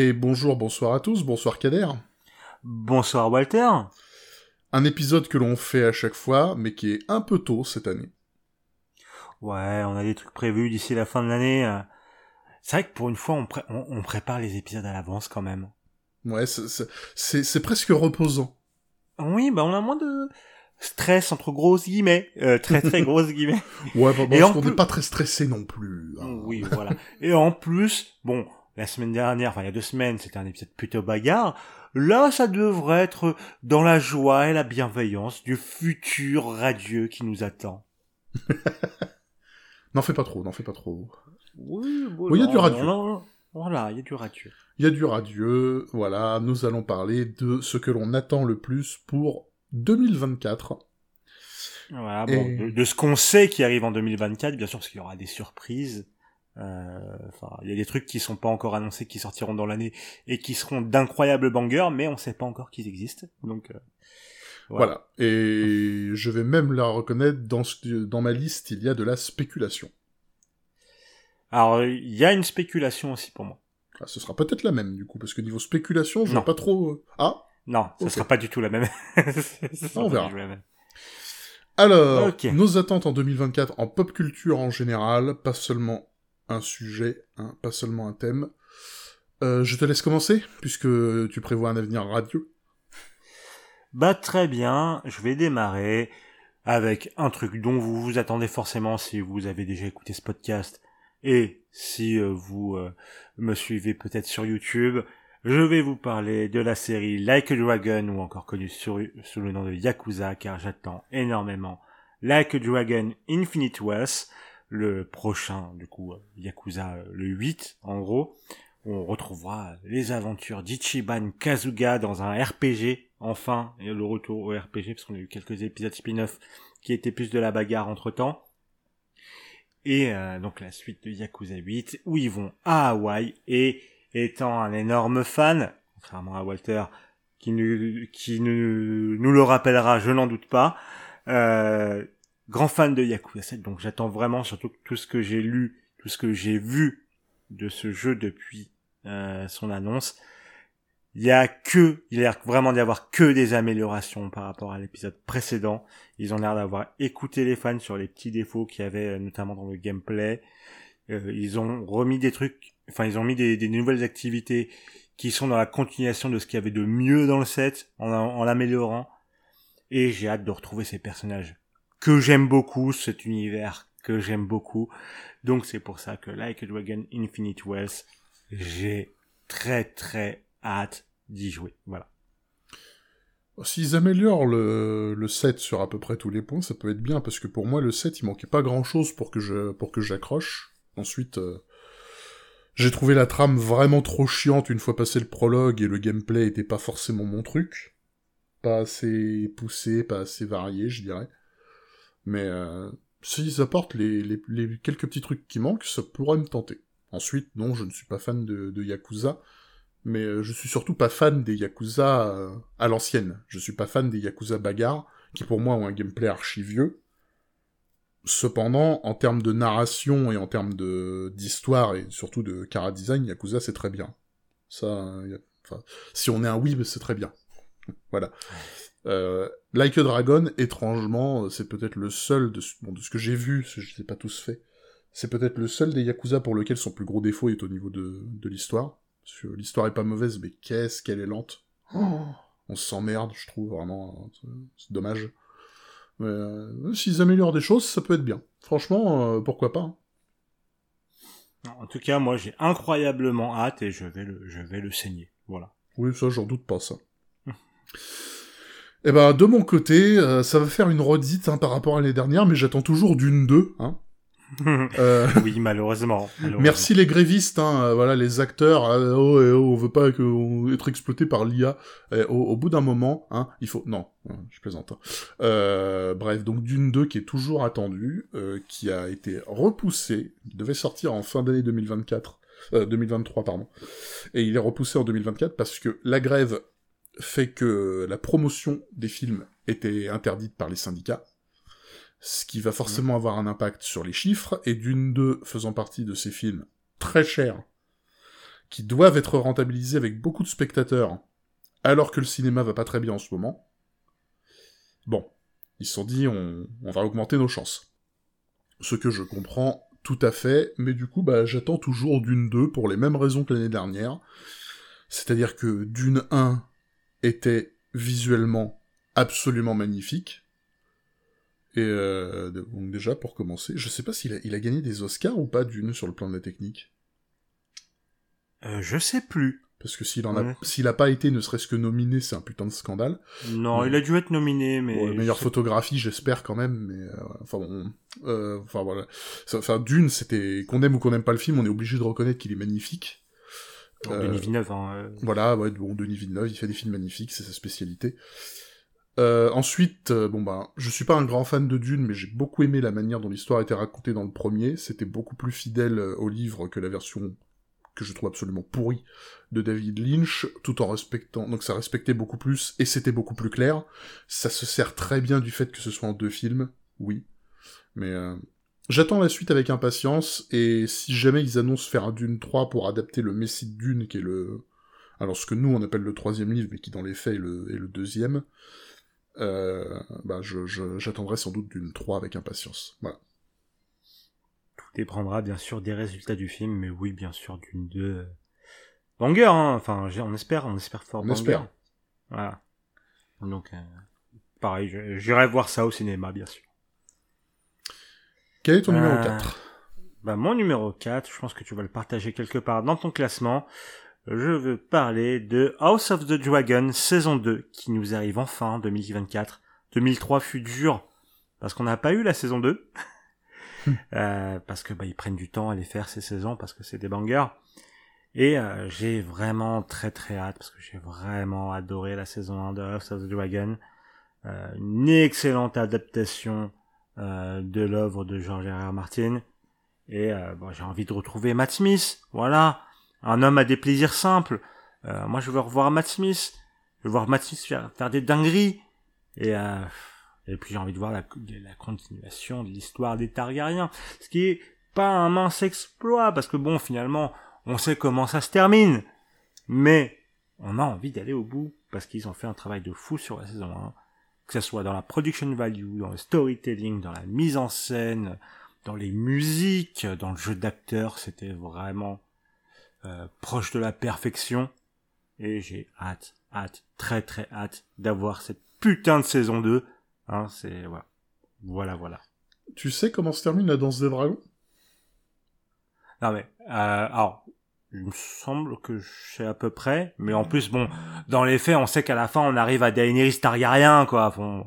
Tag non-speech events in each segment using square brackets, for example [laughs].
Et bonjour, bonsoir à tous, bonsoir Kader. Bonsoir Walter. Un épisode que l'on fait à chaque fois, mais qui est un peu tôt cette année. Ouais, on a des trucs prévus d'ici la fin de l'année. C'est vrai que pour une fois, on, on, prépare les épisodes à l'avance quand même. Ouais, c'est presque reposant. Oui, bah on a moins de stress entre grosses guillemets, euh, très très [laughs] grosses guillemets. Ouais, bah, parce qu'on n'est pas très stressé non plus. Hein. Oui, voilà. Et en plus, bon, la semaine dernière, enfin il y a deux semaines, c'était un épisode plutôt bagarre. Là, ça devrait être dans la joie et la bienveillance du futur radieux qui nous attend. [laughs] n'en fais pas trop, n'en fais pas trop. Oui, il y a du radieux. voilà, il y a du radieux. Il y a du radieux, voilà, nous allons parler de ce que l'on attend le plus pour 2024. Voilà, bon, de, ce qu'on sait qui arrive en 2024, bien sûr, parce qu'il y aura des surprises. Euh, enfin, il y a des trucs qui sont pas encore annoncés, qui sortiront dans l'année et qui seront d'incroyables bangers, mais on sait pas encore qu'ils existent. Donc euh, voilà. Et je vais même la reconnaître dans dans ma liste, il y a de la spéculation. Alors il y a une spéculation aussi pour moi. Ah, ce sera peut-être la même du coup, parce que niveau spéculation, je vois pas trop. Euh, ah. Non, ce sera pas du tout la même. [laughs] on verra. Alors, nos attentes en 2024 en pop culture en général, pas seulement un sujet, pas seulement un thème. Euh, je te laisse commencer, puisque tu prévois un avenir radio. Bah très bien, je vais démarrer avec un truc dont vous vous attendez forcément si vous avez déjà écouté ce podcast et si euh, vous euh, me suivez peut-être sur YouTube. Je vais vous parler de la série Like a Dragon ou encore connue sous le nom de Yakuza car j'attends énormément Like a Dragon Infinite Wealth le prochain, du coup, euh, Yakuza euh, le 8, en gros, on retrouvera les aventures d'Ichiban Kazuga dans un RPG, enfin, et le retour au RPG, parce qu'on a eu quelques épisodes spin-off qui étaient plus de la bagarre entre temps. Et euh, donc la suite de Yakuza 8, où ils vont à Hawaï, et étant un énorme fan, contrairement à Walter, qui, nous, qui nous, nous le rappellera, je n'en doute pas, euh, grand fan de Yakuza 7, donc j'attends vraiment surtout tout ce que j'ai lu, tout ce que j'ai vu de ce jeu depuis euh, son annonce. Il y a que, il a l'air vraiment d'y avoir que des améliorations par rapport à l'épisode précédent. Ils ont l'air d'avoir écouté les fans sur les petits défauts qu'il y avait euh, notamment dans le gameplay. Euh, ils ont remis des trucs, enfin ils ont mis des, nouvelles activités qui sont dans la continuation de ce qu'il y avait de mieux dans le set en l'améliorant. Et j'ai hâte de retrouver ces personnages que j'aime beaucoup, cet univers que j'aime beaucoup. Donc c'est pour ça que Like a Dragon Infinite Wealth, j'ai très très hâte d'y jouer. Voilà. S'ils améliorent le, le set sur à peu près tous les points, ça peut être bien, parce que pour moi, le set, il manquait pas grand chose pour que je, pour que j'accroche. Ensuite, euh, j'ai trouvé la trame vraiment trop chiante une fois passé le prologue et le gameplay était pas forcément mon truc. Pas assez poussé, pas assez varié, je dirais. Mais euh, s'ils apportent les, quelques petits trucs qui manquent, ça pourrait me tenter. Ensuite, non, je ne suis pas fan de, Yakuza, mais euh, je suis surtout pas fan des Yakuza euh, à l'ancienne. Je suis pas fan des Yakuza bagarre, qui pour moi ont un gameplay archi vieux. Cependant, en termes de narration et en termes d'histoire et surtout de cara design, Yakuza c'est très bien. Ça, si on est un weeb, c'est très bien. voilà. Euh, like a Dragon, étrangement, c'est peut-être le seul de, bon, de ce que j'ai vu, je ne pas tous fait, c'est peut-être le seul des Yakuza pour lequel son plus gros défaut est au niveau de, de l'histoire. L'histoire est pas mauvaise, mais qu'est-ce qu'elle est lente. Oh. on s'emmerde, je trouve, vraiment. C'est dommage. Mais euh, s'ils améliorent des choses, ça peut être bien. Franchement, euh, pourquoi pas. Hein. En tout cas, moi, j'ai incroyablement hâte et je vais le, je vais le saigner. Voilà. Oui, ça, j'en doute pas, ça. [laughs] Eh ben, de mon côté, euh, ça va faire une redite hein, par rapport à l'année dernière, mais j'attends toujours d'une deux. Hein. [laughs] euh... Oui, malheureusement, Merci les grévistes, hein, euh, voilà, les acteurs. Euh, oh, oh, on veut pas que, être exploité par l'IA. Au, bout d'un moment, hein, il faut. Non, je plaisante. Hein. bref, donc d'une 2 qui est toujours attendue, qui a été repoussée, devait sortir en fin d'année 2024. 2023 pardon. Et il est repoussé en 2024 parce que la grève fait que la promotion des films était interdite par les syndicats, ce qui va forcément avoir un impact sur les chiffres, et d'une deux faisant partie de ces films très chers, qui doivent être rentabilisés avec beaucoup de spectateurs, alors que le cinéma va pas très bien en ce moment. Bon, ils se sont dit, on, on va augmenter nos chances. Ce que je comprends tout à fait, mais du coup, bah, j'attends toujours Dune 2 pour les mêmes raisons que l'année dernière. C'est-à-dire que Dune 1 était visuellement absolument magnifique. Et euh, donc déjà, pour commencer, je sais pas s'il a, il a gagné des Oscars ou pas Dune sur le plan de la technique. Euh, je sais plus. Parce que s'il en a, Ouais. s'il a pas été ne serait-ce que nominé, c'est un putain de scandale. Non, il a dû être nominé, mais... Ouais, meilleure je photographie, j'espère quand même, mais euh, enfin bon, euh, enfin voilà. Enfin Dune, c'était qu'on aime ou qu'on n'aime pas le film, on est obligé de reconnaître qu'il est magnifique. Bon, Euh, Denis Villeneuve, hein, euh, Voilà, ouais, bon, Denis Villeneuve, il fait des films magnifiques, c'est sa spécialité. Euh, ensuite, euh, bon bah, je suis pas un grand fan de Dune, mais j'ai beaucoup aimé la manière dont l'histoire était racontée dans le premier. C'était beaucoup plus fidèle euh, au livre que la version que je trouve absolument pourrie de David Lynch, tout en respectant, donc ça respectait beaucoup plus et c'était beaucoup plus clair. Ça se sert très bien du fait que ce soit en deux films, oui, mais j'attends la suite avec impatience et si jamais ils annoncent faire un Dune 3 pour adapter le Messie de Dune, qui est le alors ce que nous on appelle le troisième livre, mais qui dans les faits est le, est le deuxième, euh, bah je, je- j'attendrai sans doute d'une 3 avec impatience. Voilà. tout dépendra bien sûr des résultats du film, mais oui, bien sûr, d'une deux... euh, Banger, hein, enfin, on espère, on espère fort On banger. espère. Voilà. Donc, euh, pareil, j'irai voir ça au cinéma, bien sûr. Quel est ton numéro Euh, 4 Bah, mon numéro 4, je pense que tu vas le partager quelque part dans ton classement. Je veux parler de House of the Dragon saison 2 qui nous arrive enfin en 2024. 2003 fut dur parce qu'on n'a pas eu la saison 2. [laughs] Euh, parce que bah, ils prennent du temps à les faire ces saisons parce que c'est des bangers. Et euh, j'ai vraiment très très hâte parce que j'ai vraiment adoré la saison 1 de House of the Dragon. Euh, une excellente adaptation euh, de l'œuvre de George R. R. Martin. Et euh, bon, j'ai envie de retrouver Matt Smith. Voilà, un homme à des plaisirs simples. Euh, moi, je veux revoir Matt Smith. Je veux voir Matt Smith faire, faire des dingueries. Et, euh, et puis j'ai envie de voir la, la continuation de l'histoire des Targaryens. Ce qui est pas un mince exploit, parce que bon, finalement, on sait comment ça se termine. Mais on a envie d'aller au bout, parce qu'ils ont fait un travail de fou sur la saison 1. Que ce soit dans la production value, dans le storytelling, dans la mise en scène, dans les musiques, dans le jeu d'acteur, c'était vraiment euh, proche de la perfection. Et j'ai hâte, hâte, très très hâte d'avoir cette putain de saison 2. Hein, c'est voilà, voilà, voilà. Tu sais comment se termine la danse des dragons? Non mais, euh, alors, il me semble que je sais à peu près, mais en plus, bon, dans les faits, on sait qu'à la fin, on arrive à Daenerys Targaryen, quoi. Bon,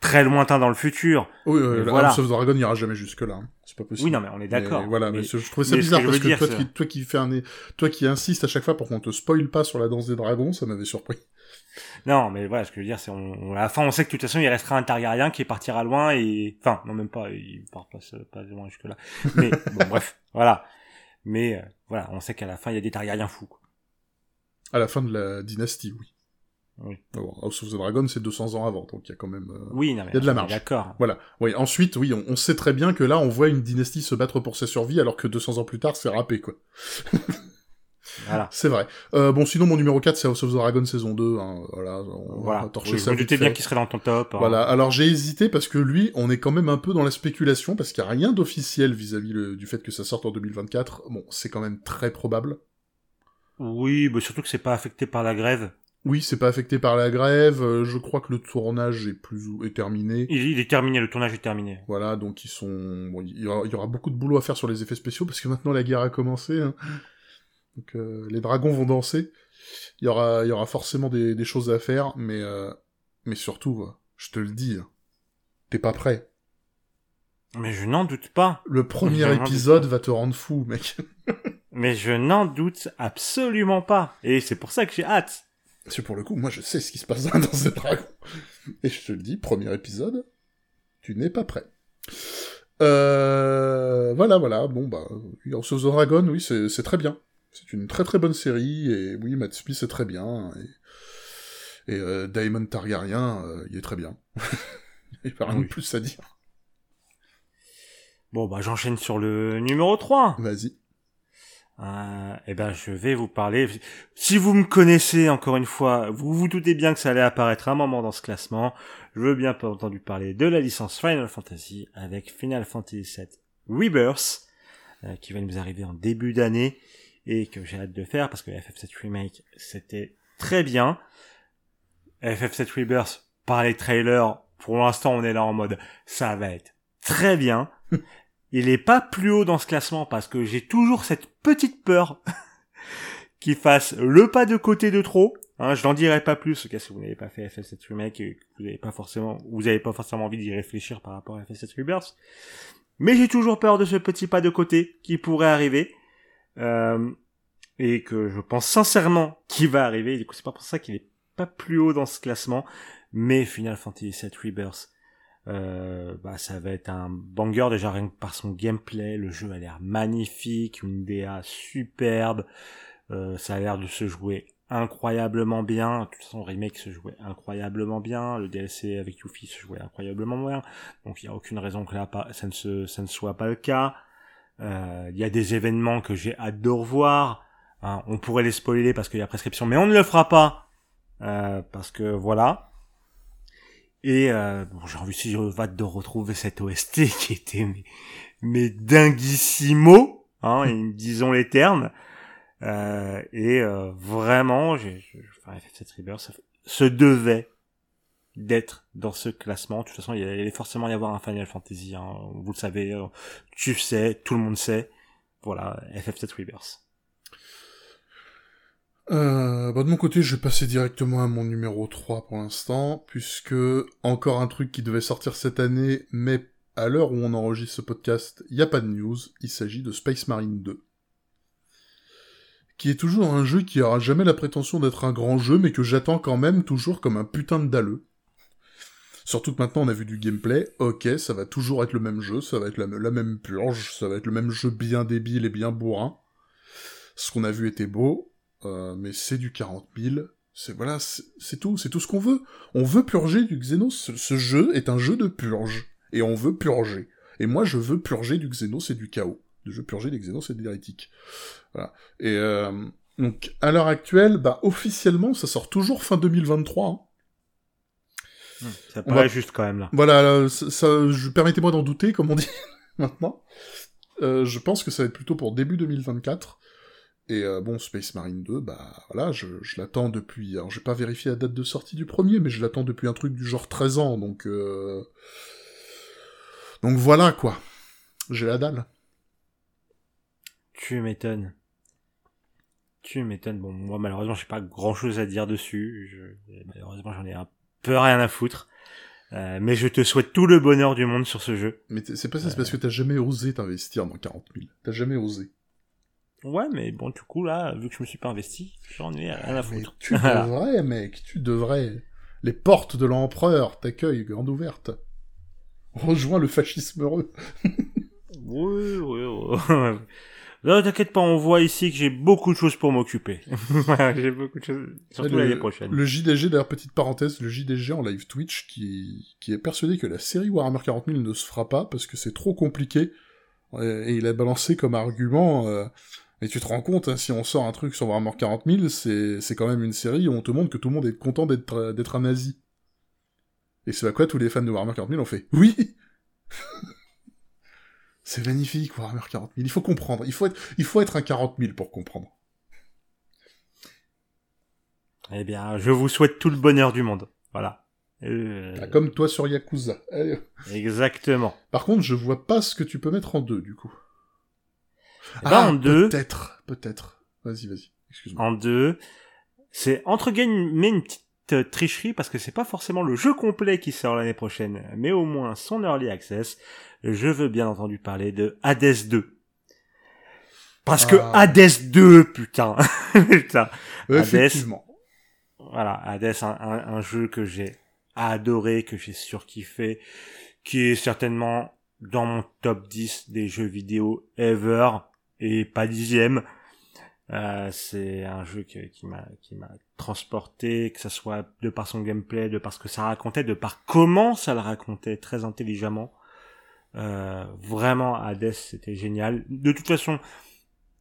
très lointain dans le futur. Oui, Mais la voilà. House of the Dragon n'ira jamais jusque là. C'est pas possible. Oui, non mais on est d'accord. Voilà, mais, Mais- je trouvais ça bizarre parce que dire, toi, qui, toi qui fais un, toi qui insiste à chaque fois pour qu'on te spoile pas sur la danse des dragons, ça m'avait surpris. Non, mais voilà, ce que je veux dire, c'est on, on- à la fin, on sait que de toute façon, il restera un Targaryen qui partira loin et, enfin, non, même pas, il part pas, pas loin jusque là. Mais, bon, bref, voilà. Mais, euh, voilà, on sait qu'à la fin, il y a des Targaryens fous, quoi. À la fin de la dynastie, oui. Oui. House of the Dragon, c'est 200 ans avant, donc il y a quand même. euh, Oui, non, mais Il y a de la marge. D'accord. Voilà. Oui. Ensuite, oui, on, on sait très bien que là, on voit une dynastie se battre pour sa survie, alors que 200 ans plus tard, c'est râpé, quoi. [laughs] Voilà. C'est vrai. Euh, bon, sinon, mon numéro 4, c'est House of the Dragon saison 2. Hein, voilà, on Voilà. va Oui, ça bien qu'il serait dans ton top. hein. Voilà, alors j'ai hésité parce que lui, on est quand même un peu dans la spéculation, parce qu'il n'y a rien d'officiel vis-à-vis le- du fait que ça sorte en 2024. Bon, c'est quand même très probable. Oui, bah, surtout que c'est pas affecté par la grève. Oui, c'est pas affecté par la grève, euh, je crois que le tournage est plus ou est terminé. Il, il est terminé, le tournage est terminé. Voilà, donc ils sont... Bon, il, y aura, il y aura beaucoup de boulot à faire sur les effets spéciaux, parce que maintenant la guerre a commencé. hein. Donc euh, les dragons vont danser. Il y aura, il y aura forcément des, des choses à faire, mais, euh, mais surtout, euh, je te le dis, hein, t'es pas prêt. Mais je n'en doute pas. Le premier épisode va te rendre fou, mec. [laughs] Mais je n'en doute absolument pas. Et c'est pour ça que j'ai hâte. Parce que pour le coup, moi je sais ce qui se passe dans des dragons. Et je te le dis, premier épisode, tu n'es pas prêt. Euh, voilà, voilà, bon bah, House of the Dragon, oui, c'est très bien. C'est une très très bonne série, et oui, Matt Smith c'est très bien, et, et euh, Daemon Targaryen, euh, il est très bien. [laughs] il n'y a rien Oui. de plus à dire. Bon, bah, j'enchaîne sur le numéro 3. Vas-y. euh, eh ben, je vais vous parler. Si vous me connaissez, encore une fois, vous vous doutez bien que ça allait apparaître un moment dans ce classement. Je veux bien pas entendu parler de la licence Final Fantasy avec Final Fantasy VII Rebirth, euh, qui va nous arriver en début d'année et que j'ai hâte de faire parce que FF7 Remake, c'était très bien. FF7 Rebirth, par les trailers, pour l'instant, on est là en mode, ça va être très bien. [laughs] Il est pas plus haut dans ce classement parce que j'ai toujours cette petite peur [laughs] qu'il fasse le pas de côté de trop. Hein, je n'en dirai pas plus, cas si vous n'avez pas fait FF7 Remake et que vous n'avez pas forcément, vous n'avez pas forcément envie d'y réfléchir par rapport à FF7 Rebirth. Mais j'ai toujours peur de ce petit pas de côté qui pourrait arriver. Euh, et que je pense sincèrement qu'il va arriver. Du coup, c'est pas pour ça qu'il est pas plus haut dans ce classement. Mais Final Fantasy VII Rebirth, euh, bah, ça va être un banger déjà rien que par son gameplay. Le jeu a l'air magnifique, une DA superbe. Euh, ça a l'air de se jouer incroyablement bien. De toute façon, remake se jouait incroyablement bien. Le DLC avec Yuffie se jouait incroyablement bien. Donc il n'y a aucune raison que ça ne soit pas le cas. Euh, il y a des événements que j'ai hâte de revoir. Hein, on pourrait les spoiler parce qu'il y a prescription, mais on ne le fera pas. Euh, parce que voilà. Et euh, bon, j'ai envie si je de retrouver cette OST [laughs] qui était mais, mais dinguissimo, hein, [laughs] disons les termes. Euh, et euh, vraiment, j'ai, enfin, cette Rebirth se devait d'être dans ce classement. De toute façon, il allait forcément y avoir un Final Fantasy. Hein, vous le savez, euh, tu sais, tout le monde sait. Voilà, FF7 Rebirth. Euh, bah de mon côté, je vais passer directement à mon numéro 3 pour l'instant, puisque encore un truc qui devait sortir cette année, mais à l'heure où on enregistre ce podcast, il n'y a pas de news, il s'agit de Space Marine 2. Qui est toujours un jeu qui aura jamais la prétention d'être un grand jeu, mais que j'attends quand même toujours comme un putain de dalleux. Surtout que maintenant on a vu du gameplay, ok, ça va toujours être le même jeu, ça va être la, même purge, ça va être le même jeu bien débile et bien bourrin. Ce qu'on a vu était beau, euh, mais c'est du 40 000. C'est voilà, c'est tout, c'est tout ce qu'on veut. On veut purger du Xenos. Ce, jeu est un jeu de purge, et on veut purger. Et moi, je veux purger du Xenos et du chaos. Je veux purger des Xenos et des hérétiques. Voilà. Et euh, donc, à l'heure actuelle, bah officiellement, ça sort toujours fin 2023. Hein. Ça paraît juste quand même là. Voilà, ça, ça je permettez-moi d'en douter, comme on dit [laughs] maintenant. Euh, je pense que ça va être plutôt pour début 2024. Et euh, bon, Space Marine 2, bah voilà, je, l'attends depuis... Alors j'ai pas vérifié la date de sortie du premier, mais je l'attends depuis un truc du genre 13 ans, donc... Euh... Donc voilà, quoi. J'ai la dalle. Tu m'étonnes. Tu m'étonnes. Bon, moi malheureusement, j'ai pas grand-chose à dire dessus. Je... Malheureusement, j'en ai un peu rien à foutre. Euh, mais je te souhaite tout le bonheur du monde sur ce jeu. Mais c'est pas ça, c'est parce que t'as jamais osé t'investir dans 40 000. T'as jamais osé. Ouais, mais bon, du coup, là, vu que je me suis pas investi, j'en ai rien à foutre. tu [laughs] devrais, mec, tu devrais. Les portes de l'empereur t'accueillent grande ouverte. Rejoins le fascisme heureux. [laughs] oui, oui, oui. Non, t'inquiète pas, on voit ici que j'ai beaucoup de choses pour m'occuper. [laughs] j'ai beaucoup de choses, surtout l'année prochaine. Le JDG, d'ailleurs, petite parenthèse, le JDG en live Twitch qui, qui est persuadé que la série Warhammer 40 000 ne se fera pas parce que c'est trop compliqué. Et il a balancé comme argument, euh, mais tu te rends compte, hein, si on sort un truc sur Warhammer 40 000, c'est quand même une série où on te montre que tout le monde est content d'être d'être un nazi. Et c'est à quoi tous les fans de Warhammer 40 000 ont fait Oui [laughs] C'est magnifique, Warhammer 40 000. Il faut comprendre. Il faut être, il faut être un 40 000 pour comprendre. Eh bien, je vous souhaite tout le bonheur du monde. Voilà. Euh... Ah, comme toi sur Yakuza. Exactement. Par contre, je vois pas ce que tu peux mettre en deux, du coup. Eh ben, en deux. Peut-être, peut-être. Vas-y, vas-y. Excuse-moi. En deux, c'est entre guillemets une petite euh, tricherie parce que c'est pas forcément le jeu complet qui sort l'année prochaine, mais au moins son early access. Je veux bien entendu parler de Hades 2. Parce que ah. Hades 2, putain. [laughs] putain. Effectivement. voilà, Hades, un, un jeu que j'ai adoré, que j'ai surkiffé, qui est certainement dans mon top 10 des jeux vidéo ever et pas dixième. Euh, c'est un jeu qui, qui m'a qui m'a transporté, que ça soit de par son gameplay, de par ce que ça racontait, de par comment ça le racontait très intelligemment. Euh, vraiment, Hades, c'était génial. De toute façon,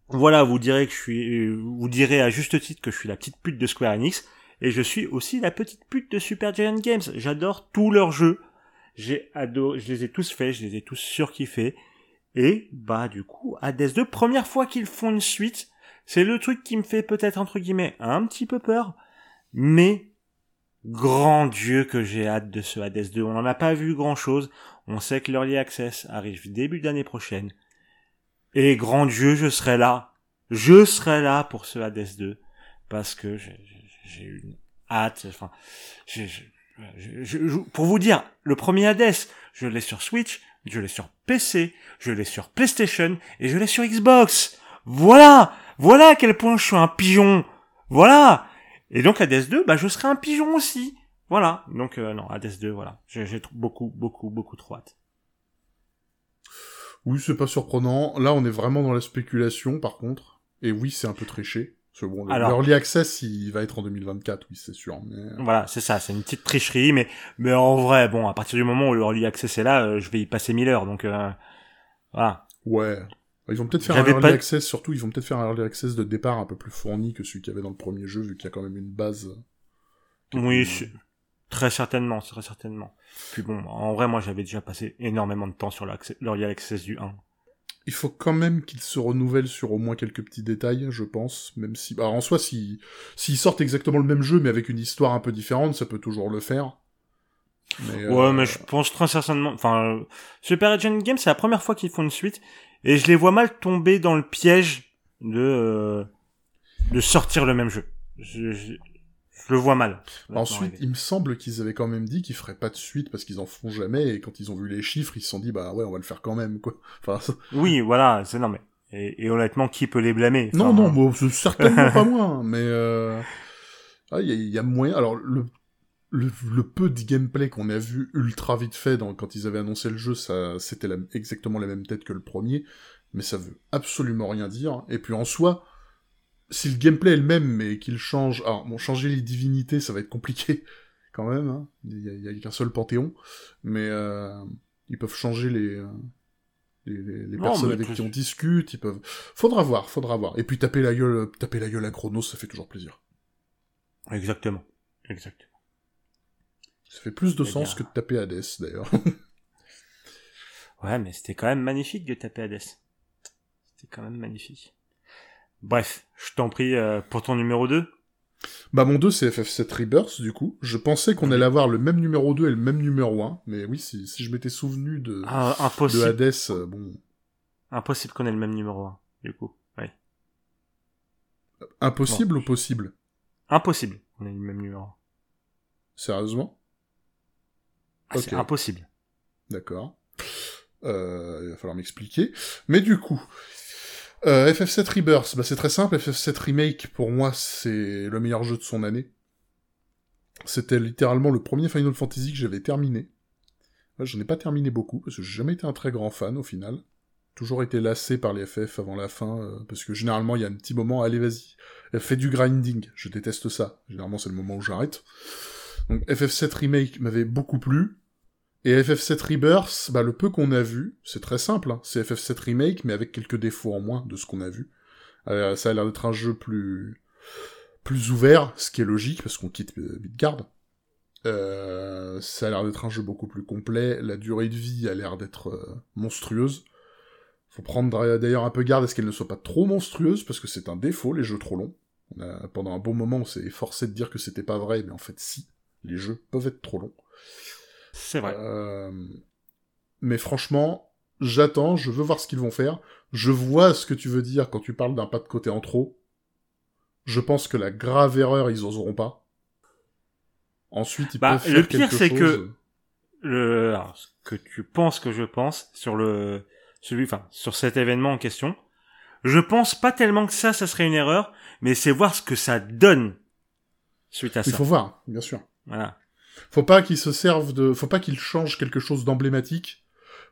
voilà, vous direz que je suis, vous direz à juste titre que je suis la petite pute de Square Enix, et je suis aussi la petite pute de Super Giant Games. J'adore tous leurs jeux. J'ai adoré, je les ai tous faits, je les ai tous surkiffés. Et, bah, du coup, Hades 2, première fois qu'ils font une suite, c'est le truc qui me fait peut-être, entre guillemets, un petit peu peur. Mais, grand Dieu que j'ai hâte de ce Hades 2. On n'en a pas vu grand chose. On sait que l'Early Access arrive début d'année prochaine. Et grand Dieu, je serai là. Je serai là pour ce Hades 2. Parce que j'ai une hâte. Enfin, pour vous dire, le premier Hades, je l'ai sur Switch, je l'ai sur PC, je l'ai sur PlayStation et je l'ai sur Xbox. Voilà, voilà à quel point je suis un pigeon. Voilà. Et donc Hades 2, bah je serai un pigeon aussi. Voilà. Donc euh, non, Hades 2, voilà. J'ai beaucoup, beaucoup, beaucoup trop hâte. Oui, c'est pas surprenant. Là, on est vraiment dans la spéculation, par contre. Et oui, c'est un peu triché. Parce bon, l'Early Access, il va être en 2024, oui, c'est sûr. Mais... Euh. Voilà, c'est ça, c'est une petite tricherie, mais, mais en vrai, bon, à partir du moment où l'Early Access est là, euh, je vais y passer mille heures, donc euh, voilà. Ouais. Ils vont peut-être faire un Early Access, surtout, ils vont peut-être faire un Early Access de départ un peu plus fourni que celui qu'il y avait dans le premier jeu, vu qu'il y a quand même une base. Oui, très certainement, très certainement. Puis bon, en vrai, moi, j'avais déjà passé énormément de temps sur l'Early Access du 1 il faut quand même qu'ils se renouvellent sur au moins quelques petits détails, je pense, même si... Alors en soi, s'ils sortent exactement le même jeu, mais avec une histoire un peu différente, ça peut toujours le faire. Mais, ouais, euh, mais je pense très certainement... Enfin, Super Agent Games, c'est la première fois qu'ils font une suite, et je les vois mal tomber dans le piège de... Euh, de sortir le même jeu. je, je le vois mal. Ensuite, il me semble qu'ils avaient quand même dit qu'ils feraient pas de suite parce qu'ils en font jamais et quand ils ont vu les chiffres, ils se sont dit bah ouais, on va le faire quand même quoi. [laughs] Enfin, Oui, voilà, c'est non mais et, honnêtement, qui peut les blâmer? Non, non, bon, certainement [laughs] pas moi, hein, mais euh... ah, il y, a moyen. Alors le le, peu de gameplay qu'on a vu ultra vite fait dans, quand ils avaient annoncé le jeu, ça c'était exactement la même tête que le premier, mais ça veut absolument rien dire. Et puis en soi, si le gameplay est le même, mais qu'il change... Alors, bon, changer les divinités, ça va être compliqué, [laughs] quand même, hein. il y a, qu'un seul panthéon, mais euh, ils peuvent changer les... Euh, les, les, personnes avec qui on discute, ils peuvent... Faudra voir, faudra voir. Et puis taper la gueule, taper la gueule à Chronos, ça fait toujours plaisir. Exactement. Exactement. Ça fait plus de eh sens que de taper Hades, d'ailleurs. [laughs] ouais, mais c'était quand même magnifique de taper Hades. C'était quand même magnifique. Bref, je t'en prie euh, pour ton numéro 2. Bah mon 2 c'est FF7 Rebirth du coup. Je pensais qu'on allait avoir le même numéro 2 et le même numéro 1, mais oui, si, si je m'étais souvenu de, ah, impossible. de Hades, euh, bon... Impossible qu'on ait le même numéro 1, du coup, oui. Impossible ou possible? Impossible qu'on ait le même numéro 1. Sérieusement? Ah, C'est impossible. D'accord. Euh, il va falloir m'expliquer. Mais du coup, euh, FF7 Rebirth, bah c'est très simple, FF7 Remake, pour moi, c'est le meilleur jeu de son année. C'était littéralement le premier Final Fantasy que j'avais terminé. Je n'en ai pas terminé beaucoup, parce que j'ai jamais été un très grand fan, au final. Toujours été lassé par les FF avant la fin, euh, parce que généralement, il y a un petit moment, allez, vas-y, fais du grinding, je déteste ça. Généralement, c'est le moment où j'arrête. Donc, FF7 Remake m'avait beaucoup plu, et FF7 Rebirth, bah, le peu qu'on a vu, c'est très simple, hein. c'est FF7 Remake, mais avec quelques défauts en moins de ce qu'on a vu. Euh, ça a l'air d'être un jeu plus plus ouvert, ce qui est logique, parce qu'on quitte Midgard. Euh, ça a l'air d'être un jeu beaucoup plus complet, la durée de vie a l'air d'être euh, monstrueuse. Faut prendre d'ailleurs un peu garde à ce qu'elle ne soit pas trop monstrueuse, parce que c'est un défaut, les jeux trop longs. pendant un bon moment, on s'est forcé de dire que c'était pas vrai, mais en fait si, les jeux peuvent être trop longs. C'est vrai. Euh, mais franchement, j'attends, je veux voir ce qu'ils vont faire. Je vois ce que tu veux dire quand tu parles d'un pas de côté en trop. Je pense que la grave erreur, ils oseront pas. Ensuite, ils bah, peuvent le pire, c'est que le ce que tu penses que je pense sur le celui, enfin, sur cet événement en question, je pense pas tellement que ça, ça serait une erreur, mais c'est voir ce que ça donne suite à ça. Il faut voir, bien sûr. Voilà. Faut pas qu'ils se servent de, faut pas qu'ils changent quelque chose d'emblématique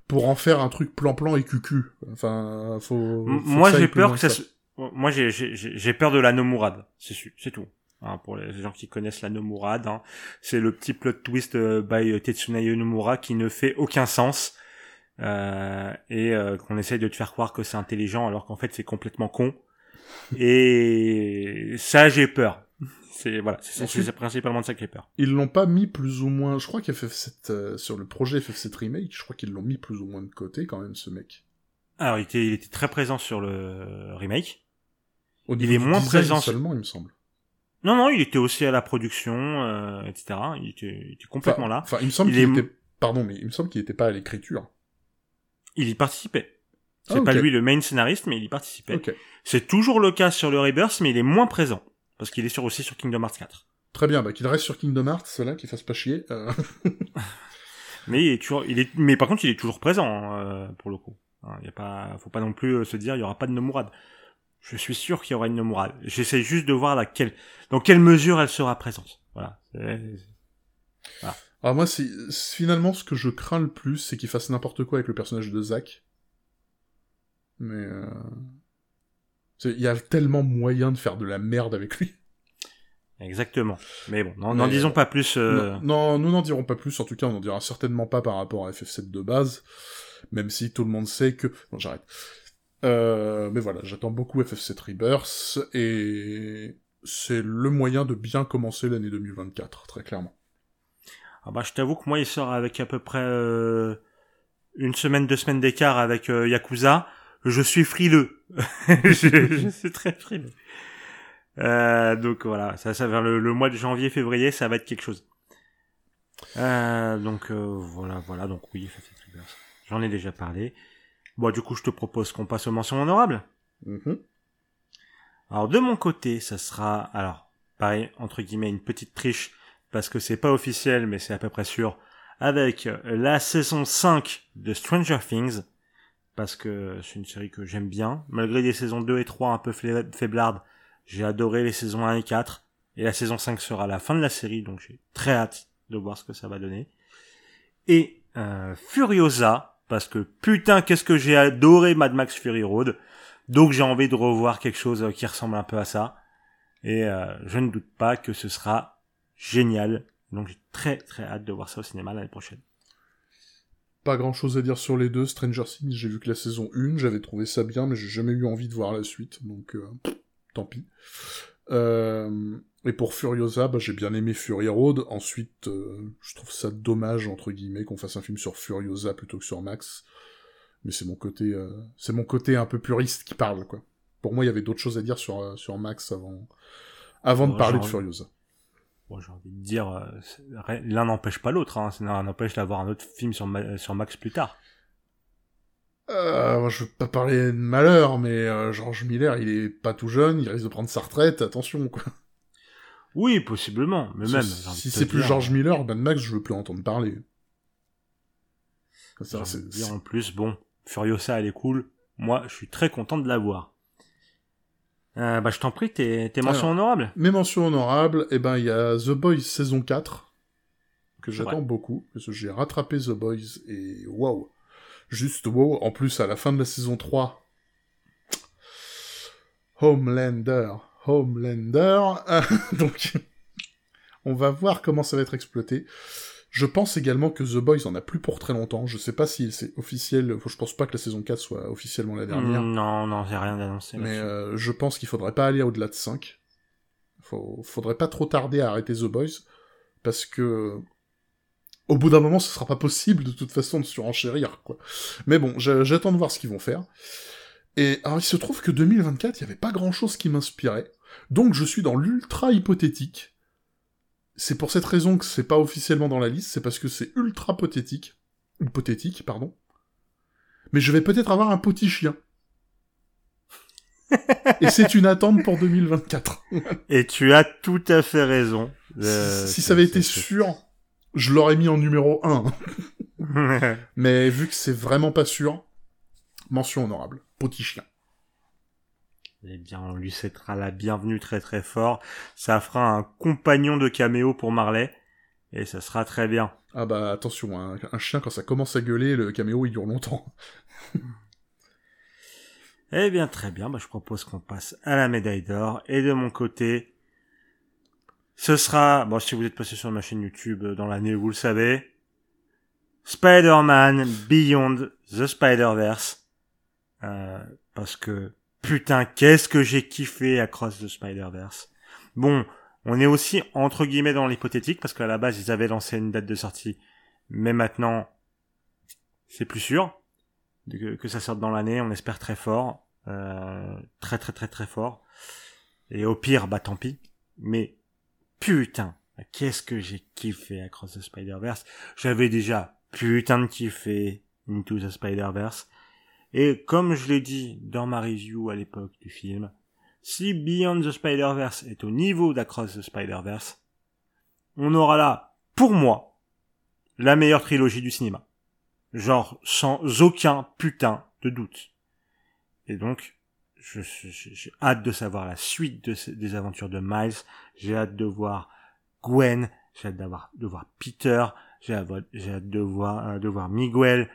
pour en faire un truc plan-plan et cucu. Enfin, faut. moi, j'ai peur que ça. Se... Moi, j'ai j'ai peur de la Nomurad. C'est c'est tout. Hein, pour les gens qui connaissent la Nomurad, hein. c'est le petit plot twist euh, by Tetsunayo Nomura qui ne fait aucun sens euh, et euh, qu'on essaye de te faire croire que c'est intelligent alors qu'en fait c'est complètement con. Et ça, j'ai peur. C'est voilà, c'est principalement de ça j'ai peur. Ils l'ont pas mis plus ou moins. Je crois qu'FF7 euh, sur le projet FF7 remake, je crois qu'ils l'ont mis plus ou moins de côté quand même ce mec. Alors, il était, il était très présent sur le remake. Au Il est moins présent- seulement, il me semble. Non, non, il était aussi à la production, euh, etc. Il était, il était complètement Enfin- là. Enfin, il me semble Il qu'il est- était. Pardon, mais il me semble qu'il était pas à l'écriture. Il y participait. C'est Ah, pas lui le main scénariste, mais il y participait. C'est toujours le cas sur le Rebirth, mais il est moins présent. Parce qu'il est sur, aussi sur Kingdom Hearts 4. Très bien, bah qu'il reste sur Kingdom Hearts, cela, qu'il fasse pas chier. euh. [laughs] Mais il est toujours, il est, mais par contre, il est toujours présent, euh, pour le coup. Hein, Il y a pas, faut pas non plus euh, se dire, il y aura pas de Nomurad. Je suis sûr qu'il y aura une Nomurad. J'essaie juste de voir laquelle, dans quelle mesure elle sera présente. Voilà. C'est- Alors moi, c'est c'est finalement ce que je crains le plus, c'est qu'il fasse n'importe quoi avec le personnage de Zack. Mais euh... il y a tellement moyen de faire de la merde avec lui. Exactement. Mais bon, n'en disons pas plus. euh, Non, non, nous n'en dirons pas plus. En tout cas, on n'en dira certainement pas par rapport à FF7 de base, même si tout le monde sait que. Bon, j'arrête. Euh, mais voilà, j'attends beaucoup FF7 Rebirth et c'est le moyen de bien commencer l'année 2024, très clairement. Ah bah, je t'avoue que moi, il sort avec à peu près euh, une semaine, deux semaines d'écart avec euh, Yakuza. Je suis frileux. [laughs] je, je [laughs] suis très frileux. Euh, donc voilà, ça, ça vers le, le mois de janvier, février, ça va être quelque chose. Euh, donc euh, voilà, voilà. Donc oui, ça fait Triggers. J'en ai déjà parlé. Bon, du coup, je te propose qu'on passe aux mentions honorables. Mhm. Alors de mon côté, ça sera alors pareil entre guillemets une petite triche parce que c'est pas officiel mais c'est à peu près sûr avec la saison 5 de Stranger Things parce que c'est une série que j'aime bien malgré les saisons 2 et 3 un peu faiblardes. J'ai adoré les saisons 1 et 4 et la saison 5 sera la fin de la série donc j'ai très hâte de voir ce que ça va donner. Et euh, Furiosa parce que putain qu'est-ce que j'ai adoré Mad Max Fury Road. Donc j'ai envie de revoir quelque chose euh, qui ressemble un peu à ça. Et euh, je ne doute pas que ce sera génial. Donc j'ai très très hâte de voir ça au cinéma l'année prochaine. Pas grand chose à dire sur les deux. Stranger Things, j'ai vu que la saison 1, j'avais trouvé ça bien, mais j'ai jamais eu envie de voir la suite, donc euh, tant pis. Euh, et pour Furiosa, bah, j'ai bien aimé Fury Road. Ensuite, euh, je trouve ça dommage, entre guillemets, qu'on fasse un film sur Furiosa plutôt que sur Max. Mais c'est mon côté, c'est mon côté un peu puriste qui parle, quoi. Pour moi, il y avait d'autres choses à dire sur, sur Max avant, avant de parler de Furiosa. Bon, j'ai envie de dire, euh, l'un n'empêche pas l'autre. Hein. L'un n'empêche d'avoir un autre film sur, Ma- sur Max plus tard. Euh, moi, je veux pas parler de malheur, mais euh, George Miller, il est pas tout jeune, il risque de prendre sa retraite, attention, quoi. Oui, possiblement, mais même. si c'est plus George Miller, Mad Max, je veux plus entendre parler. Ça, dire en plus, bon, Furiosa, elle est cool. Moi, je suis très content de la voir. Euh, bah, je t'en prie, tes, tes mentions Alors. honorables. Mes mentions honorables, eh ben, il y a The Boys saison 4, que j'attends Ouais. beaucoup, parce que j'ai rattrapé The Boys, et wow. Juste wow. En plus, à la fin de la saison 3, Homelander, Homelander, [laughs] donc, on va voir comment ça va être exploité. Je pense également que The Boys en a plus pour très longtemps. Je sais pas si c'est officiel. Je pense pas que la saison 4 soit officiellement la dernière. Mm, Non, non, j'ai rien d'annoncé. Mais euh, je pense qu'il faudrait pas aller au-delà de 5. Faut, faudrait pas trop tarder à arrêter The Boys, parce que au bout d'un moment, ce sera pas possible de toute façon de surenchérir, quoi. Mais bon, j'a- j'attends de voir ce qu'ils vont faire. Et alors, il se trouve que 2024, il y avait pas grand-chose qui m'inspirait, donc je suis dans l'ultra hypothétique. C'est pour cette raison que c'est pas officiellement dans la liste, c'est parce que c'est ultra hypothétique, hypothétique, pardon. Mais je vais peut-être avoir un petit chien. [laughs] Et c'est une attente pour 2024. Et tu as tout à fait raison. Euh, si si c'est- ça avait été sûr, je l'aurais mis en numéro 1. c'est- [laughs] Mais vu que c'est vraiment pas sûr, mention honorable. Petit chien. Eh bien, on lui souhaitera la bienvenue très très fort. Ça fera un compagnon de caméo pour Marley. Et ça sera très bien. Ah bah attention, hein, un chien quand ça commence à gueuler, le caméo il dure longtemps. [laughs] Eh bien, très bien. Bah, je propose qu'on passe à la médaille d'or. Et de mon côté, ce sera, bon, si vous êtes passé sur ma chaîne YouTube euh, dans l'année, vous le savez, Spider-Man Beyond the Spider-Verse. Euh, parce que putain, qu'est-ce que j'ai kiffé Across the Spider-Verse. Bon, on est aussi entre guillemets dans l'hypothétique parce qu'à la base ils avaient lancé une date de sortie, mais maintenant c'est plus sûr que, ça sorte dans l'année. On espère très fort, euh, très très très très fort. Et au pire, bah tant pis. Mais putain, qu'est-ce que j'ai kiffé Across the Spider-Verse. J'avais déjà putain de kiffé Into the Spider-Verse. Et comme je l'ai dit dans ma review à l'époque du film, si Beyond the Spider-Verse est au niveau d'Across the Spider-Verse, on aura là, pour moi, la meilleure trilogie du cinéma. Genre, sans aucun putain de doute. Et donc, j'ai hâte de savoir la suite de des aventures de Miles. J'ai hâte de voir Gwen. J'ai hâte de voir Peter. J'ai hâte, de voir, euh, de voir Miguel.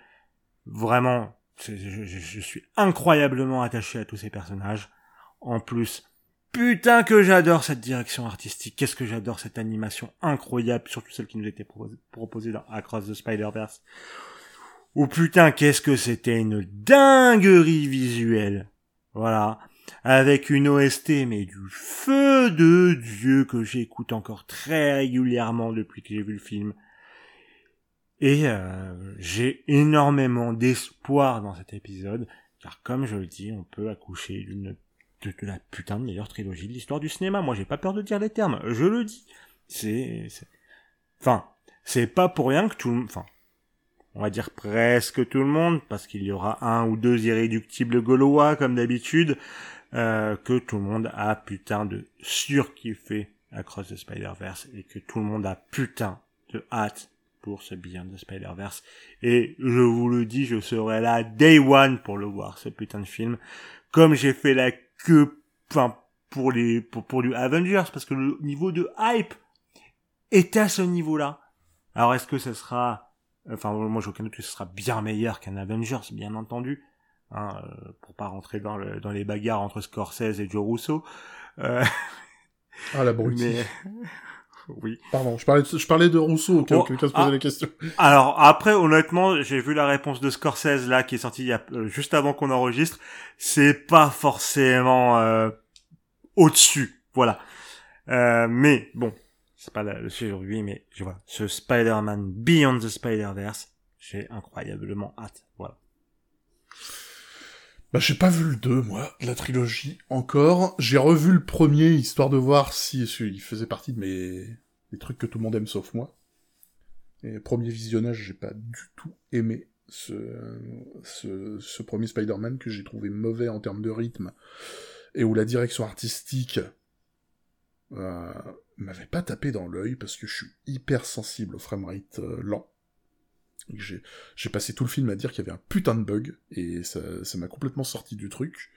Vraiment, je, suis incroyablement attaché à tous ces personnages. En plus, putain que j'adore cette direction artistique. Qu'est-ce que j'adore cette animation incroyable, surtout celle qui nous était proposée dans Across the Spider-Verse. Ou putain, qu'est-ce que c'était une dinguerie visuelle. Voilà. Avec une OST, mais du feu de Dieu que j'écoute encore très régulièrement depuis que j'ai vu le film. Et euh, j'ai énormément d'espoir dans cet épisode, car comme je le dis, on peut accoucher d'une de, la putain de meilleure trilogie de l'histoire du cinéma. Moi, j'ai pas peur de dire les termes, je le dis. C'est, enfin, c'est pas pour rien que tout, enfin, on va dire presque tout le monde, parce qu'il y aura un ou deux irréductibles gaulois comme d'habitude, euh, que tout le monde a putain de surkiffé Across the Spider-Verse et que tout le monde a putain de hâte pour ce Beyond the Spider-Verse. Et je vous le dis, je serai là day one pour le voir, ce putain de film. Comme j'ai fait la queue, enfin, pour les, pour, pour du Avengers, parce que le niveau de hype est à ce niveau-là. Alors est-ce que ce sera, enfin, moi j'ai aucun doute que ce sera bien meilleur qu'un Avengers, bien entendu. Hein, euh, pour pas rentrer dans, le, dans les bagarres entre Scorsese et Joe Russo. Euh... Ah la. [laughs] Mais... Oui. Pardon, je parlais de, je parlais de Rousseau, où quelqu'un se posait ah, la question. [laughs] Alors, après, honnêtement, j'ai vu la réponse de Scorsese, là, qui est sortie il y a, euh, juste avant qu'on enregistre. C'est pas forcément euh, au-dessus, voilà. Euh, mais, bon, c'est pas le sujet aujourd'hui, mais je vois, ce Spider-Man Beyond the Spider-Verse, j'ai incroyablement hâte, voilà. Bah, j'ai pas vu le 2, moi, de la trilogie, encore. J'ai revu le premier, histoire de voir si, il faisait partie de mes, des trucs que tout le monde aime sauf moi. Et premier visionnage, j'ai pas du tout aimé ce, premier Spider-Man que j'ai trouvé mauvais en termes de rythme et où la direction artistique euh, m'avait pas tapé dans l'œil parce que je suis hyper sensible au framerate euh, lent. J'ai passé tout le film à dire qu'il y avait un putain de bug, et ça m'a complètement sorti du truc.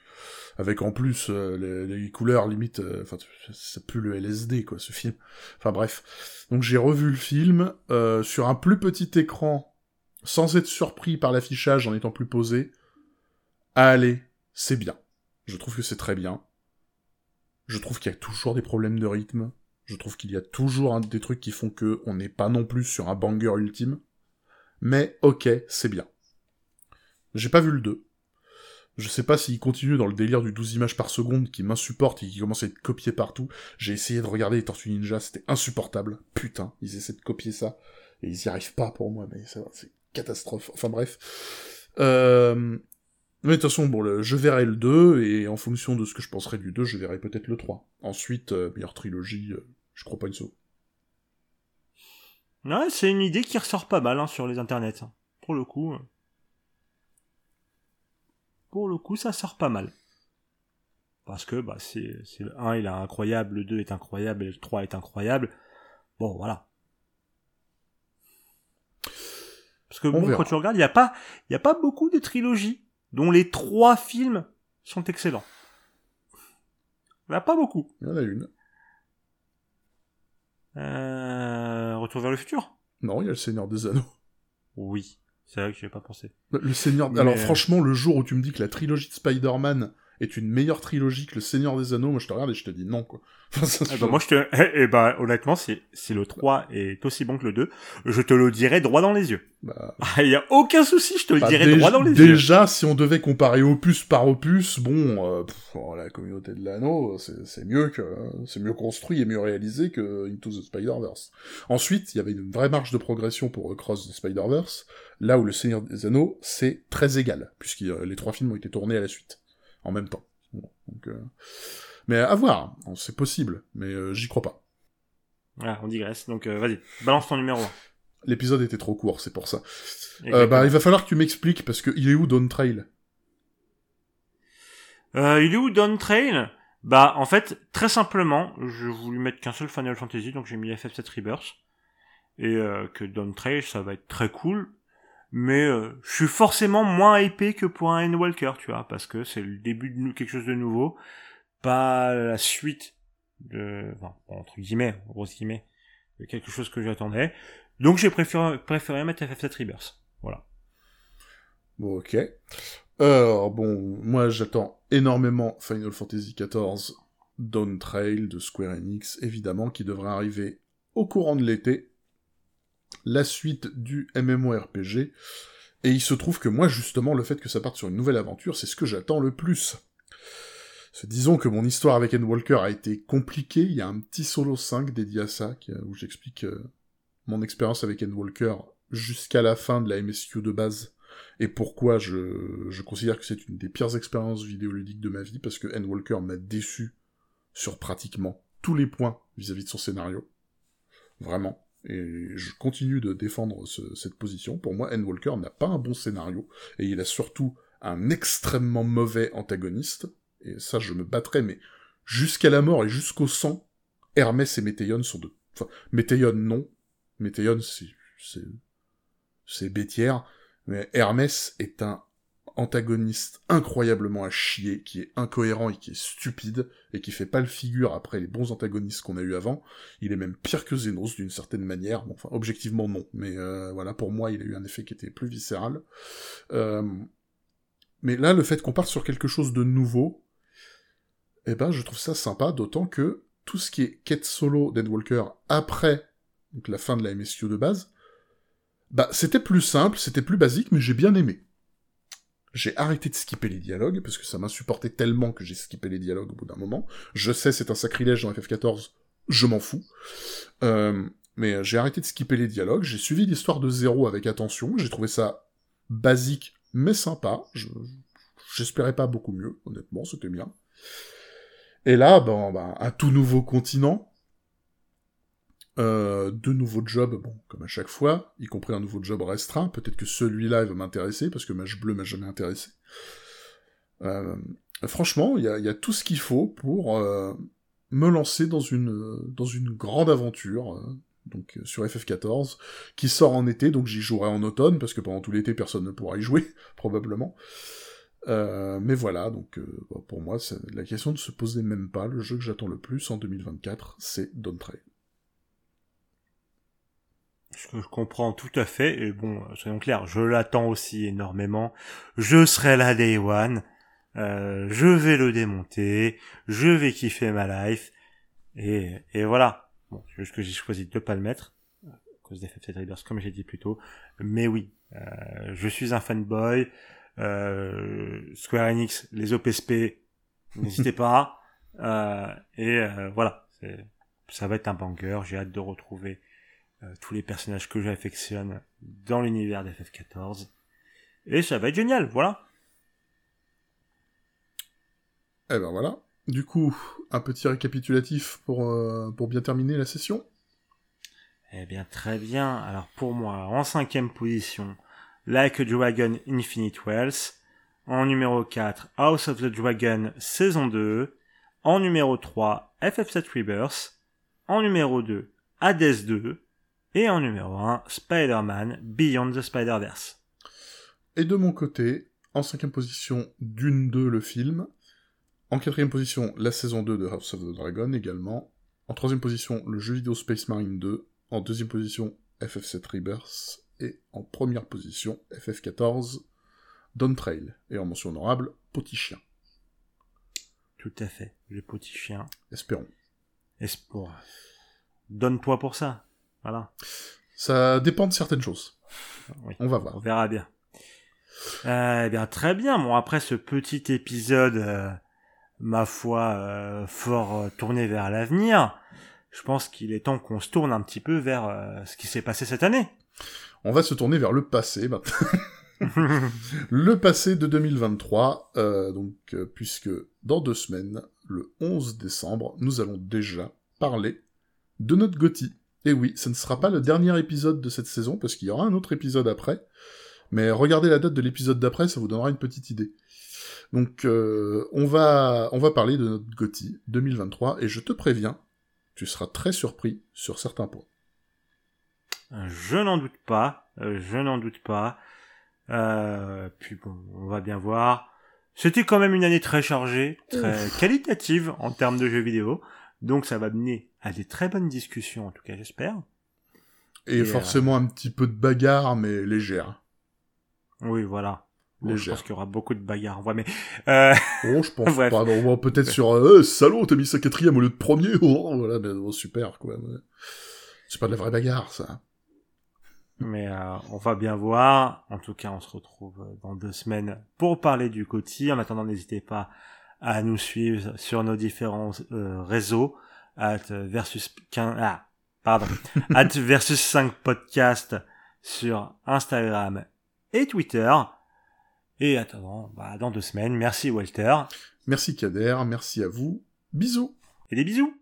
Avec en plus euh, les, couleurs limite, euh, enfin ça pue le LSD quoi, ce film. Enfin bref. Donc j'ai revu le film euh, sur un plus petit écran, sans être surpris par l'affichage en étant plus posé. Allez, c'est bien. Je trouve que c'est très bien. Je trouve qu'il y a toujours des problèmes de rythme. Je trouve qu'il y a toujours des trucs qui font que on n'est pas non plus sur un banger ultime mais ok, c'est bien. J'ai pas vu le 2. Je sais pas s'il continue dans le délire du 12 images par seconde qui m'insupporte et qui commence à être copié partout. J'ai essayé de regarder les Tortues Ninja, c'était insupportable. Putain, ils essaient de copier ça. Et ils y arrivent pas pour moi, mais c'est catastrophe. Enfin bref. Euh... Mais de toute façon, bon, je verrai le 2, et en fonction de ce que je penserai du 2, je verrai peut-être le 3. Ensuite, euh, meilleure trilogie, euh, je crois pas une saut. Ouais, c'est une idée qui ressort pas mal hein, sur les internets. Hein. Pour le coup. Euh. Pour le coup, ça sort pas mal. Parce que bah c'est le 1 il est incroyable, le 2 est incroyable et le 3 est incroyable. Bon voilà. Parce que bon, quand tu regardes, il n'y a pas il y a pas beaucoup de trilogies dont les trois films sont excellents. Il n'y en a pas beaucoup. Il y en a une. Euh, Retour vers le futur? Non, il y a le Seigneur des Anneaux. Oui, c'est vrai que j'y ai pas pensé. Le Seigneur... Alors franchement, le jour où tu me dis que la trilogie de Spider-Man est une meilleure trilogie que Le Seigneur des Anneaux, moi je te regarde et je te dis non, quoi. [laughs] eh ben, moi, je te, eh, eh ben, honnêtement, si, si le 3 est aussi bon que le 2, je te le dirai droit dans les yeux. Bah... Il y a aucun souci, je te le bah, dirai droit dans les yeux. Déjà, si on devait comparer opus par opus, bon, euh, oh, la communauté de l'anneau, c'est mieux que, c'est mieux construit et mieux réalisé que Into the Spider-Verse. Ensuite, il y avait une vraie marge de progression pour Cross the Spider-Verse, là où le Seigneur des Anneaux, c'est très égal, puisque les trois films ont été tournés à la suite, en même temps. donc, euh... Mais à voir, c'est possible, mais euh, j'y crois pas. Ah, on digresse, donc euh, vas-y, balance ton numéro 1. L'épisode était trop court, c'est pour ça. Bah, il va falloir que tu m'expliques, parce que il est où Dawn Trail? Il est où Dawn Trail? Bah, en fait, très simplement, je voulais mettre qu'un seul Final Fantasy, donc j'ai mis FF7 Rebirth. Et que Dawn Trail, ça va être très cool. Mais je suis forcément moins hypé que pour un Endwalker, tu vois, parce que c'est le début de quelque chose de nouveau pas la suite de, enfin, entre guillemets, gros guillemets, de quelque chose que j'attendais. Donc j'ai préféré, préféré mettre FF7 Rebirth. Voilà. Bon, ok. Alors, bon, moi j'attends énormément Final Fantasy XIV Dawn Trail de Square Enix, évidemment, qui devrait arriver au courant de l'été. La suite du MMORPG. Et il se trouve que moi, justement, le fait que ça parte sur une nouvelle aventure, c'est ce que j'attends le plus. Disons que mon histoire avec Endwalker a été compliquée, il y a un petit solo 5 dédié à ça, où j'explique euh, mon expérience avec Endwalker jusqu'à la fin de la MSQ de base, et pourquoi je, je considère que c'est une des pires expériences vidéoludiques de ma vie, parce que Endwalker m'a déçu sur pratiquement tous les points vis-à-vis de son scénario. Vraiment. Et je continue de défendre cette position. Pour moi, Endwalker n'a pas un bon scénario, et il a surtout un extrêmement mauvais antagoniste, et ça je me battrais, mais jusqu'à la mort et jusqu'au sang, Hermès et Météion sont de... Enfin, Météion non, Météion c'est... c'est... c'est bêtière, mais Hermès est un antagoniste incroyablement à chier, qui est incohérent et qui est stupide, et qui fait pas le figure après les bons antagonistes qu'on a eu avant. Il est même pire que Zénos d'une certaine manière. Enfin, objectivement non, mais euh, voilà, pour moi, il a eu un effet qui était plus viscéral. Euh... Mais là, le fait qu'on parte sur quelque chose de nouveau, eh ben je trouve ça sympa, d'autant que tout ce qui est quête solo d'Endwalker après la fin de la MSQ de base, bah c'était plus simple, c'était plus basique, mais j'ai bien aimé. J'ai arrêté de skipper les dialogues, parce que ça m'insupportait tellement que j'ai skippé les dialogues au bout d'un moment. Je sais, c'est un sacrilège dans FF14, je m'en fous. Euh, mais j'ai arrêté de skipper les dialogues, j'ai suivi l'histoire de zéro avec attention, j'ai trouvé ça basique, mais sympa. J'espérais pas beaucoup mieux, honnêtement, c'était bien. Et là, ben, ben, un tout nouveau continent, euh, deux nouveaux jobs, bon, comme à chaque fois, y compris un nouveau job restreint. Peut-être que celui-là va m'intéresser, parce que Mage Bleu m'a jamais intéressé. Euh, franchement, il y a, tout ce qu'il faut pour euh, me lancer dans une, dans une grande aventure, donc sur FF14, qui sort en été, donc j'y jouerai en automne, parce que pendant tout l'été, personne ne pourra y jouer, [laughs] probablement. Euh, mais voilà, donc euh, pour moi, la question ne se posait même pas. Le jeu que j'attends le plus en 2024, c'est Dawn Trail. Je, je comprends tout à fait, et bon, soyons clairs, je l'attends aussi énormément. Je serai là Day One, euh, je vais le démonter, je vais kiffer ma life, et, et voilà. Bon, c'est juste que j'ai choisi de pas le mettre, à cause des FF7 Riders, comme j'ai dit plus tôt. Mais oui, je suis un fanboy, euh, Square Enix, les OPSP, [laughs] n'hésitez pas. Euh, et euh, voilà, ça va être un banger. J'ai hâte de retrouver tous les personnages que j'affectionne dans l'univers d'FF14. Et ça va être génial, voilà. Eh ben voilà. Du coup, un petit récapitulatif pour, pour bien terminer la session. Eh bien, très bien. Alors pour moi, en cinquième position, Like a Dragon Infinite Wells. En numéro 4, House of the Dragon saison 2. En numéro 3, FF7 Rebirth. En numéro 2, Hades 2. Et en numéro 1, Spider-Man Beyond the Spider-Verse. Et de mon côté, en cinquième position, Dune 2, le film. En quatrième position, la saison 2 de House of the Dragon également. En troisième position, le jeu vidéo Space Marine 2. En deuxième position, FF7 Rebirth et en première position FF14 Dawn Trail, et en mention honorable Petit Chien. Tout à fait. Le petit chien. Espérons. Espoir. Donne-toi pour ça. Voilà. Ça dépend de certaines choses. Oui. On va On voir. verra bien. Euh, eh bien, très bien. Bon, après ce petit épisode, euh, ma foi, euh, fort euh, tourné vers l'avenir, je pense qu'il est temps qu'on se tourne un petit peu vers ce qui s'est passé cette année. On va se tourner vers le passé maintenant. [laughs] le passé de 2023, euh, donc puisque dans deux semaines, le 11 décembre, nous allons déjà parler de notre Gotti. Et oui, ce ne sera pas le dernier épisode de cette saison, parce qu'il y aura un autre épisode après. Mais regardez la date de l'épisode d'après, ça vous donnera une petite idée. Donc, euh, on va on va parler de notre Gotti 2023, et je te préviens, tu seras très surpris sur certains points. Je n'en doute pas, euh, je n'en doute pas. Euh, puis bon, on va bien voir. C'était quand même une année très chargée, très qualitative en termes de jeux vidéo. Donc ça va mener à des très bonnes discussions, en tout cas j'espère. Et, Et, forcément un petit peu de bagarre, mais légère. Oui, voilà. Bon, je pense qu'il y aura beaucoup de bagarres. Ouais, mais euh, Oh, je pense [laughs] pas. On va peut-être [laughs] sur euh, salaud, t'as mis ça quatrième au lieu de premier. [laughs] Oh, voilà, mais oh, super, quoi. C'est pas de la vraie bagarre, ça. mais euh, on va bien voir. En tout cas, on se retrouve euh, dans deux semaines pour parler du Coty. En attendant, n'hésitez pas à nous suivre sur nos différents euh, réseaux. At versus 15, ah, pardon. [laughs] at versus 5 podcast sur Instagram et Twitter. Et attendant, bah, dans deux semaines. Merci Walter. Merci Kader, merci à vous. Bisous. Et des bisous.